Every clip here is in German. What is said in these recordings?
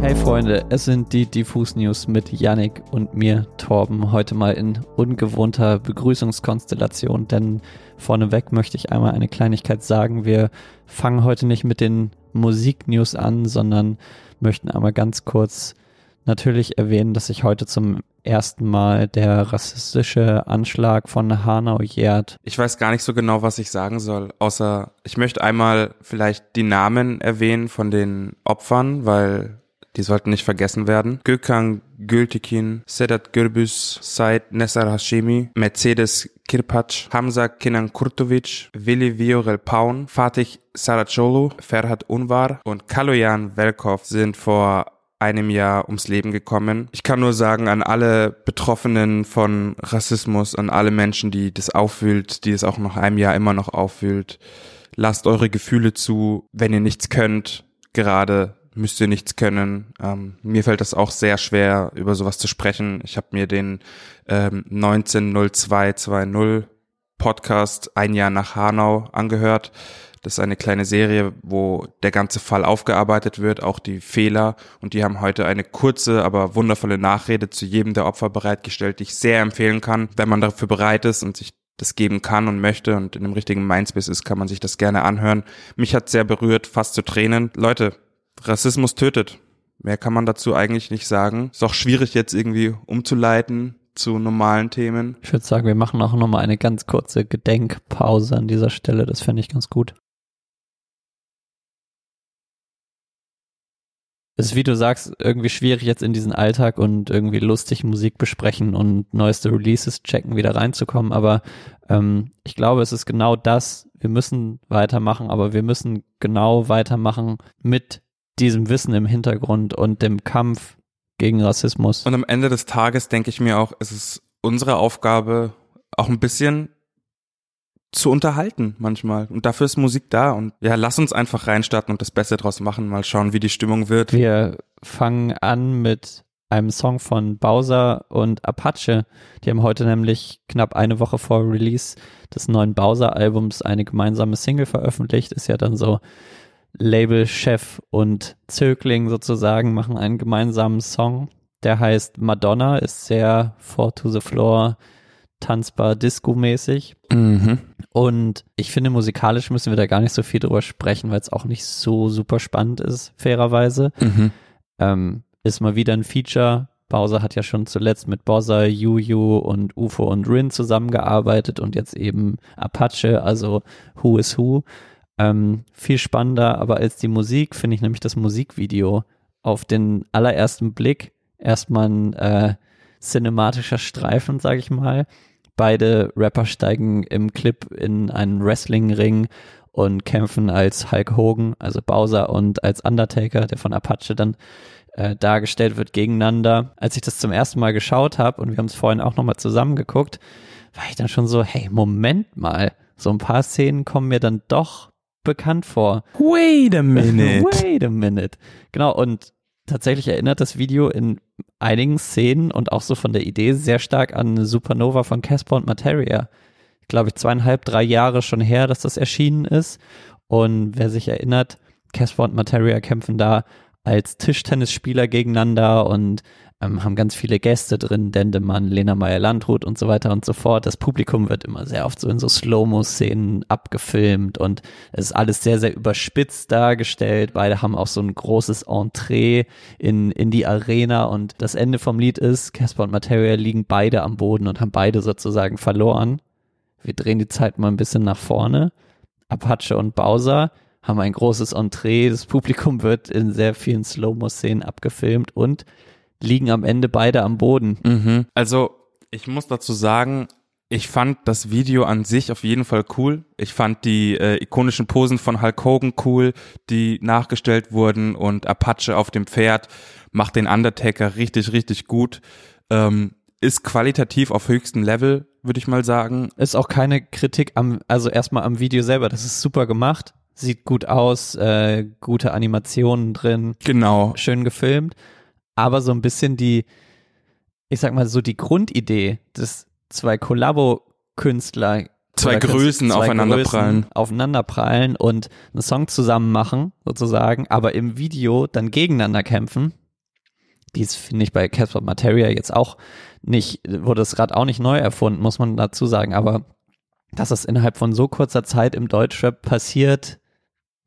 Hey Freunde, es sind die Diffus News mit Yannick und mir, Torben, heute mal in ungewohnter Begrüßungskonstellation, denn vorneweg möchte ich einmal eine Kleinigkeit sagen. Wir fangen heute nicht mit den Musiknews an, sondern möchten einmal ganz kurz natürlich erwähnen, dass sich heute zum ersten Mal der rassistische Anschlag von Hanau jährt. Ich weiß gar nicht so genau, was ich sagen soll, außer ich möchte einmal vielleicht die Namen erwähnen von den Opfern, weil die sollten nicht vergessen werden. Gökhan Gültekin, Sedat Gürbüz, Said Nessar Hashemi, Mercedes Kirpac, Hamza Kenan Kurtovic, Willi Viorel Paun, Fatih Saracolu, Ferhat Unvar und Kaloyan Velkov sind vor einem Jahr ums Leben gekommen. Ich kann nur sagen an alle Betroffenen von Rassismus, an alle Menschen, die das auffühlt, die es auch nach einem Jahr immer noch auffühlt. Lasst eure Gefühle zu, wenn ihr nichts könnt, gerade müsst ihr nichts können. Ähm, mir fällt das auch sehr schwer, über sowas zu sprechen. Ich habe mir den ähm, 190220 Podcast ein Jahr nach Hanau angehört. Das ist eine kleine Serie, wo der ganze Fall aufgearbeitet wird, auch die Fehler. Und die haben heute eine kurze, aber wundervolle Nachrede zu jedem der Opfer bereitgestellt, die ich sehr empfehlen kann. Wenn man dafür bereit ist und sich das geben kann und möchte und in dem richtigen Mindspace ist, kann man sich das gerne anhören. Mich hat sehr berührt, fast zu Tränen. Leute, Rassismus tötet. Mehr kann man dazu eigentlich nicht sagen. Ist auch schwierig jetzt irgendwie umzuleiten zu normalen Themen. Ich würde sagen, wir machen auch nochmal eine ganz kurze Gedenkpause an dieser Stelle. Das fände ich ganz gut. Es ist, wie du sagst, irgendwie schwierig jetzt in diesen Alltag und irgendwie lustig Musik besprechen und neueste Releases checken, wieder reinzukommen. Aber ähm, ich glaube, es ist genau das. Wir müssen weitermachen, aber wir müssen genau weitermachen mit diesem Wissen im Hintergrund und dem Kampf gegen Rassismus. Und am Ende des Tages denke ich mir auch, es ist unsere Aufgabe, auch ein bisschen zu unterhalten manchmal. Und dafür ist Musik da. Und ja, lass uns einfach reinstarten und das Beste draus machen. Mal schauen, wie die Stimmung wird. Wir fangen an mit einem Song von Bowser und Apache. Die haben heute nämlich knapp eine Woche vor Release des neuen Bowser-Albums eine gemeinsame Single veröffentlicht. Ist ja dann so Labelchef und Zögling sozusagen machen einen gemeinsamen Song. Der heißt Madonna, ist sehr Four to the Floor, tanzbar, disco-mäßig. Mhm. Und ich finde, musikalisch müssen wir da gar nicht so viel drüber sprechen, weil es auch nicht so super spannend ist, fairerweise. Mhm. Ähm, ist mal wieder ein Feature. Bowser hat ja schon zuletzt mit Bozza, Yu und UFO und Rin zusammengearbeitet und jetzt eben Apache, also Who is Who. Ähm, viel spannender, aber als die Musik finde ich nämlich das Musikvideo auf den allerersten Blick erstmal ein äh, cinematischer Streifen, sage ich mal. Beide Rapper steigen im Clip in einen Wrestling-Ring und kämpfen als Hulk Hogan, also Bowser und als Undertaker, der von Apache dann äh, dargestellt wird, gegeneinander. Als ich das zum ersten Mal geschaut habe und wir haben es vorhin auch nochmal zusammengeguckt, war ich dann schon so, hey, Moment mal, so ein paar Szenen kommen mir dann doch bekannt vor. Wait a minute. Wait a minute. Genau, und tatsächlich erinnert das Video in einigen Szenen und auch so von der Idee sehr stark an Supernova von Casper und Materia. Glaube ich, zweieinhalb, drei Jahre schon her, dass das erschienen ist. Und wer sich erinnert, Casper und Materia kämpfen da als Tischtennisspieler gegeneinander und ähm, haben ganz viele Gäste drin, Dendemann, Lena Meyer-Landrut und so weiter und so fort. Das Publikum wird immer sehr oft so in so Slow-Mo-Szenen abgefilmt und es ist alles sehr, sehr überspitzt dargestellt. Beide haben auch so ein großes Entree in, in die Arena und das Ende vom Lied ist, Casper und Materia liegen beide am Boden und haben beide sozusagen verloren. Wir drehen die Zeit mal ein bisschen nach vorne. Apache und Bowser haben ein großes Entree, das Publikum wird in sehr vielen Slow-Mo-Szenen abgefilmt und liegen am Ende beide am Boden. Mhm. Also ich muss dazu sagen, ich fand das Video an sich auf jeden Fall cool. Ich fand die äh, ikonischen Posen von Hulk Hogan cool, die nachgestellt wurden und Apache auf dem Pferd macht den Undertaker richtig, richtig gut. Ähm, ist qualitativ auf höchstem Level, würde ich mal sagen. Ist auch keine Kritik am, also erstmal am Video selber. Das ist super gemacht, sieht gut aus, äh, gute Animationen drin. Genau. Schön gefilmt aber so ein bisschen die, ich sag mal so die Grundidee, dass zwei Kollabo-Künstler zwei Größen aufeinanderprallen. Aufeinanderprallen und einen Song zusammen machen, sozusagen, aber im Video dann gegeneinander kämpfen, die ist, finde ich, bei Casper Materia jetzt auch nicht, wurde das Rad auch nicht neu erfunden, muss man dazu sagen, aber dass das innerhalb von so kurzer Zeit im Deutschrap passiert,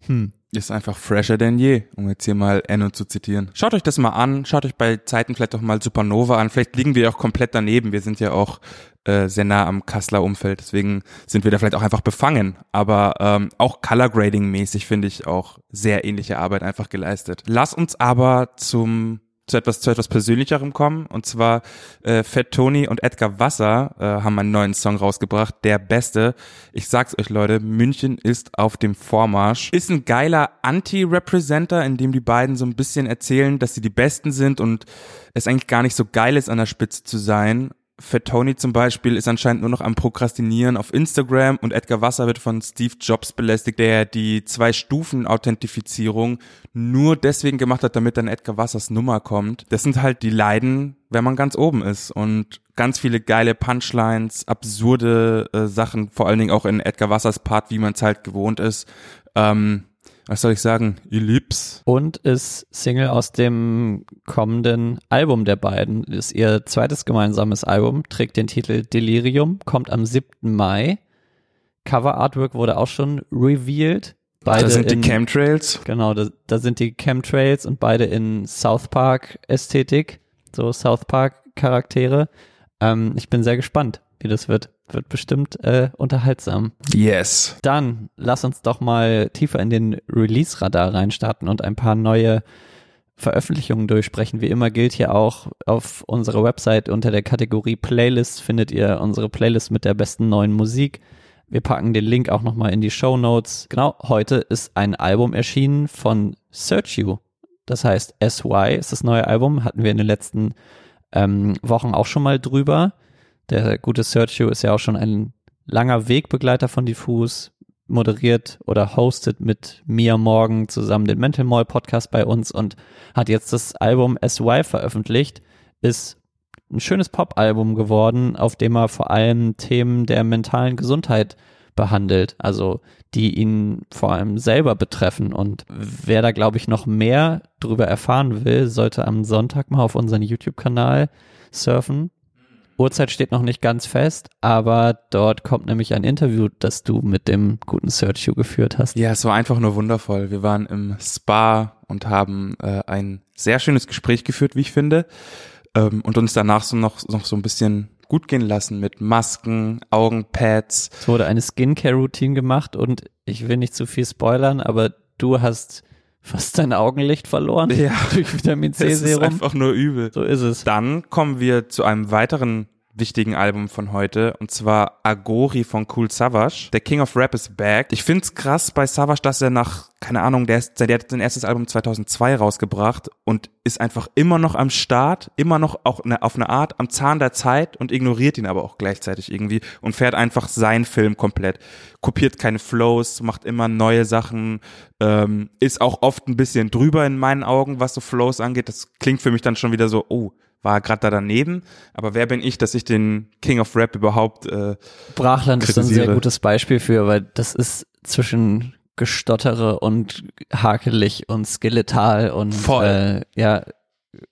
hm. Ist einfach fresher denn je, um jetzt hier mal Enno zu zitieren. Schaut euch das mal an, schaut euch bei Zeiten vielleicht auch mal Supernova an, vielleicht liegen wir auch komplett daneben, wir sind ja auch äh, sehr nah am Kasseler Umfeld, deswegen sind wir da vielleicht auch einfach befangen, aber ähm, auch Color Grading mäßig finde ich auch sehr ähnliche Arbeit einfach geleistet. Lass uns aber zum zu etwas, zu etwas Persönlicherem kommen. Und zwar äh, Fat Tony und Edgar Wasser äh, haben einen neuen Song rausgebracht, der beste. Ich sag's euch, Leute, München ist auf dem Vormarsch. Ist ein geiler Anti-Representer, in dem die beiden so ein bisschen erzählen, dass sie die Besten sind und es eigentlich gar nicht so geil ist, an der Spitze zu sein. Fat Tony zum Beispiel ist anscheinend nur noch am Prokrastinieren auf Instagram und Edgar Wasser wird von Steve Jobs belästigt, der die zwei Stufen Authentifizierung nur deswegen gemacht hat, damit dann Edgar Wassers Nummer kommt. Das sind halt die Leiden, wenn man ganz oben ist und ganz viele geile Punchlines, absurde äh, Sachen, vor allen Dingen auch in Edgar Wassers Part, wie man es halt gewohnt ist. Ähm, was soll ich sagen, lieb's. Und ist Single aus dem kommenden Album der beiden. Ist ihr zweites gemeinsames Album, trägt den Titel Delirium, kommt am 7. Mai. Cover Artwork wurde auch schon revealed. Beide da sind in, die Chemtrails. Genau, da, da sind die Chemtrails und beide in South Park Ästhetik, so South Park Charaktere. Ähm, ich bin sehr gespannt, wie das wird. Wird bestimmt äh, unterhaltsam. Yes. Dann lass uns doch mal tiefer in den Release-Radar reinstarten und ein paar neue Veröffentlichungen durchsprechen. Wie immer gilt hier auch auf unserer Website unter der Kategorie Playlist findet ihr unsere Playlist mit der besten neuen Musik. Wir packen den Link auch nochmal in die Show Notes. Genau, heute ist ein Album erschienen von Search You. Das heißt SY ist das neue Album. Hatten wir in den letzten ähm, Wochen auch schon mal drüber. Der gute Sergio ist ja auch schon ein langer Wegbegleiter von Diffus, moderiert oder hostet mit Mia Morgan zusammen den Mental Mall Podcast bei uns und hat jetzt das Album SY veröffentlicht. Ist ein schönes Pop-Album geworden, auf dem er vor allem Themen der mentalen Gesundheit behandelt, also die ihn vor allem selber betreffen. Und wer da, glaube ich, noch mehr drüber erfahren will, sollte am Sonntag mal auf unseren YouTube-Kanal surfen. Uhrzeit steht noch nicht ganz fest, aber dort kommt nämlich ein Interview, das du mit dem guten Sergio geführt hast. Ja, es war einfach nur wundervoll. Wir waren im Spa und haben äh, ein sehr schönes Gespräch geführt, wie ich finde, ähm, und uns danach so noch, noch so ein bisschen gut gehen lassen mit Masken, Augenpads. Es wurde eine Skincare-Routine gemacht und ich will nicht zu viel spoilern, aber du hast fast dein Augenlicht verloren ja. durch Vitamin C Serum. Das ist einfach nur übel. So ist es. Dann kommen wir zu einem weiteren wichtigen Album von heute und zwar Agori von Cool Savage. Der King of Rap is back. Ich find's krass bei Savage, dass er nach, keine Ahnung, der, ist, der hat sein erstes Album 2002 rausgebracht und ist einfach immer noch am Start, immer noch auch ne, auf eine Art am Zahn der Zeit und ignoriert ihn aber auch gleichzeitig irgendwie und fährt einfach seinen Film komplett. Kopiert keine Flows, macht immer neue Sachen, ähm, ist auch oft ein bisschen drüber in meinen Augen, was so Flows angeht. Das klingt für mich dann schon wieder so, oh, war gerade da daneben. Aber wer bin ich, dass ich den King of Rap überhaupt äh, Brachland kritisiere. ist ein sehr gutes Beispiel für, weil das ist zwischen Gestottere und hakelig und skeletal und Voll. Äh, ja,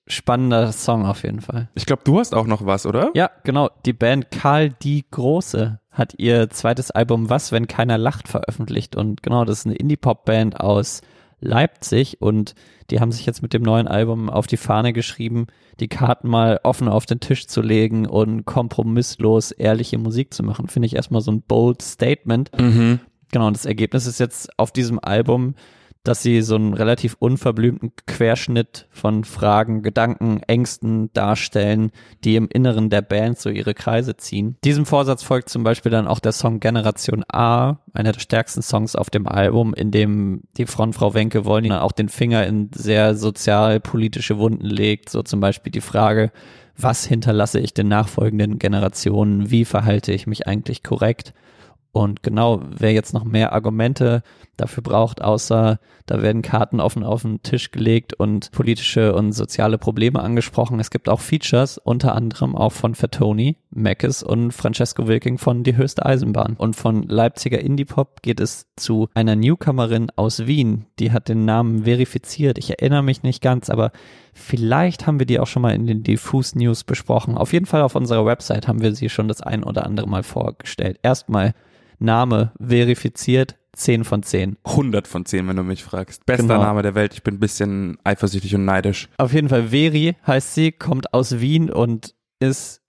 spannender Song auf jeden Fall. Ich glaube, du hast auch noch was, oder? Ja, genau. Die Band Karl Die Große hat ihr zweites Album Was, wenn keiner lacht veröffentlicht und genau, das ist eine Indie-Pop-Band aus Leipzig und die haben sich jetzt mit dem neuen Album auf die Fahne geschrieben, die Karten mal offen auf den Tisch zu legen und kompromisslos ehrliche Musik zu machen. Finde ich erstmal so ein bold Statement. Mhm. Genau, und das Ergebnis ist jetzt auf diesem Album dass sie so einen relativ unverblümten Querschnitt von Fragen, Gedanken, Ängsten darstellen, die im Inneren der Band so ihre Kreise ziehen. Diesem Vorsatz folgt zum Beispiel dann auch der Song Generation A, einer der stärksten Songs auf dem Album, in dem die Frontfrau Wenke Wollny auch den Finger in sehr sozialpolitische Wunden legt, so zum Beispiel die Frage, was hinterlasse ich den nachfolgenden Generationen, wie verhalte ich mich eigentlich korrekt? Und genau, wer jetzt noch mehr Argumente dafür braucht, außer da werden Karten offen auf den Tisch gelegt und politische und soziale Probleme angesprochen. Es gibt auch Features, unter anderem auch von Fatoni, Mackes und Francesco Wilking von Die höchste Eisenbahn. Und von Leipziger Indie-Pop geht es zu einer Newcomerin aus Wien. Die hat den Namen verifiziert. Ich erinnere mich nicht ganz, aber vielleicht haben wir die auch schon mal in den Diffus News besprochen. Auf jeden Fall auf unserer Website haben wir sie schon das ein oder andere Mal vorgestellt. Erstmal Name verifiziert, 10 von 10. 100 von 10, wenn du mich fragst. Bester Genau. Name der Welt. Ich bin ein bisschen eifersüchtig und neidisch. Auf jeden Fall Veri heißt sie, kommt aus Wien und ist,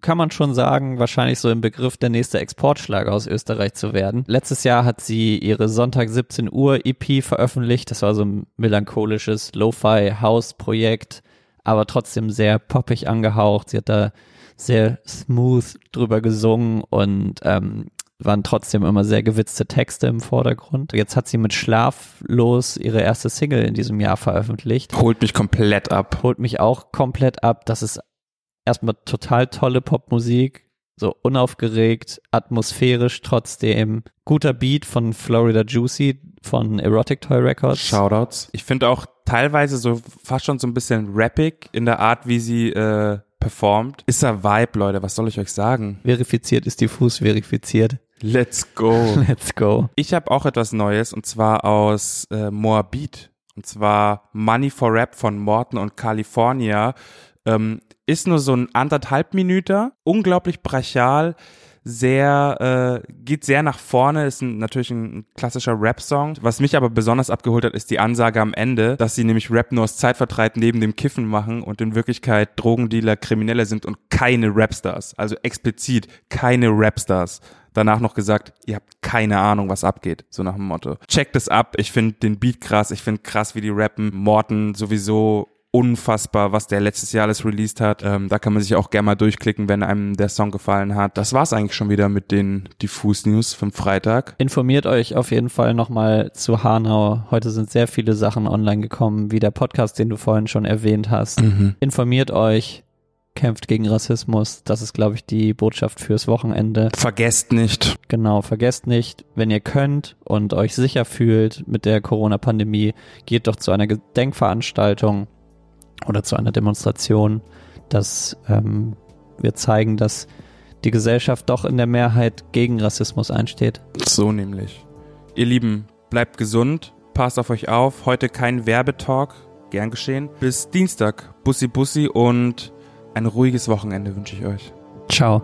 kann man schon sagen, wahrscheinlich so im Begriff der nächste Exportschlager aus Österreich zu werden. Letztes Jahr hat sie ihre Sonntag 17 Uhr EP veröffentlicht. Das war so ein melancholisches Lo-Fi-House-Projekt, aber trotzdem sehr poppig angehaucht. Sie hat da sehr smooth drüber gesungen und ähm, waren trotzdem immer sehr gewitzte Texte im Vordergrund. Jetzt hat sie mit Schlaflos ihre erste Single in diesem Jahr veröffentlicht Holt mich komplett ab. holt mich auch komplett ab. Das ist erstmal total tolle Popmusik, so unaufgeregt, atmosphärisch trotzdem. Guter Beat von Florida Juicy von Erotic Toy Records. Shoutouts. Ich finde auch teilweise so fast schon so ein bisschen rappig in der Art, wie sie äh, performt. Ist er Vibe, Leute. Was soll ich euch sagen? Verifiziert ist diffus verifiziert. Let's go. Let's go. Ich habe auch etwas Neues und zwar aus äh, Moabit. Und zwar Money for Rap von Morton und California. Ähm, ist nur so ein anderthalb Minüter, unglaublich brachial, sehr, äh, geht sehr nach vorne, ist ein, natürlich ein klassischer Rap-Song. Was mich aber besonders abgeholt hat, ist die Ansage am Ende, dass sie nämlich Rap nur aus Zeitvertreib neben dem Kiffen machen und in Wirklichkeit Drogendealer, Kriminelle sind und keine Rapstars. Also explizit keine Rapstars danach noch gesagt, ihr habt keine Ahnung, was abgeht, so nach dem Motto. Checkt es ab, ich finde den Beat krass, ich finde krass, wie die rappen. Morton sowieso unfassbar, was der letztes Jahr alles released hat. Ähm, da kann man sich auch gerne mal durchklicken, wenn einem der Song gefallen hat. Das war's eigentlich schon wieder mit den Diffus News vom Freitag. Informiert euch auf jeden Fall nochmal zu Hanau. Heute sind sehr viele Sachen online gekommen, wie der Podcast, den du vorhin schon erwähnt hast. Informiert euch, kämpft gegen Rassismus. Das ist, glaube ich, die Botschaft fürs Wochenende. Vergesst nicht. Genau, vergesst nicht, wenn ihr könnt und euch sicher fühlt mit der Corona-Pandemie, geht doch zu einer Gedenkveranstaltung oder zu einer Demonstration, dass ähm, wir zeigen, dass die Gesellschaft doch in der Mehrheit gegen Rassismus einsteht. So nämlich. Ihr Lieben, bleibt gesund, passt auf euch auf. Heute kein Werbetalk, gern geschehen. Bis Dienstag. Bussi Bussi und ein ruhiges Wochenende wünsche ich euch. Ciao.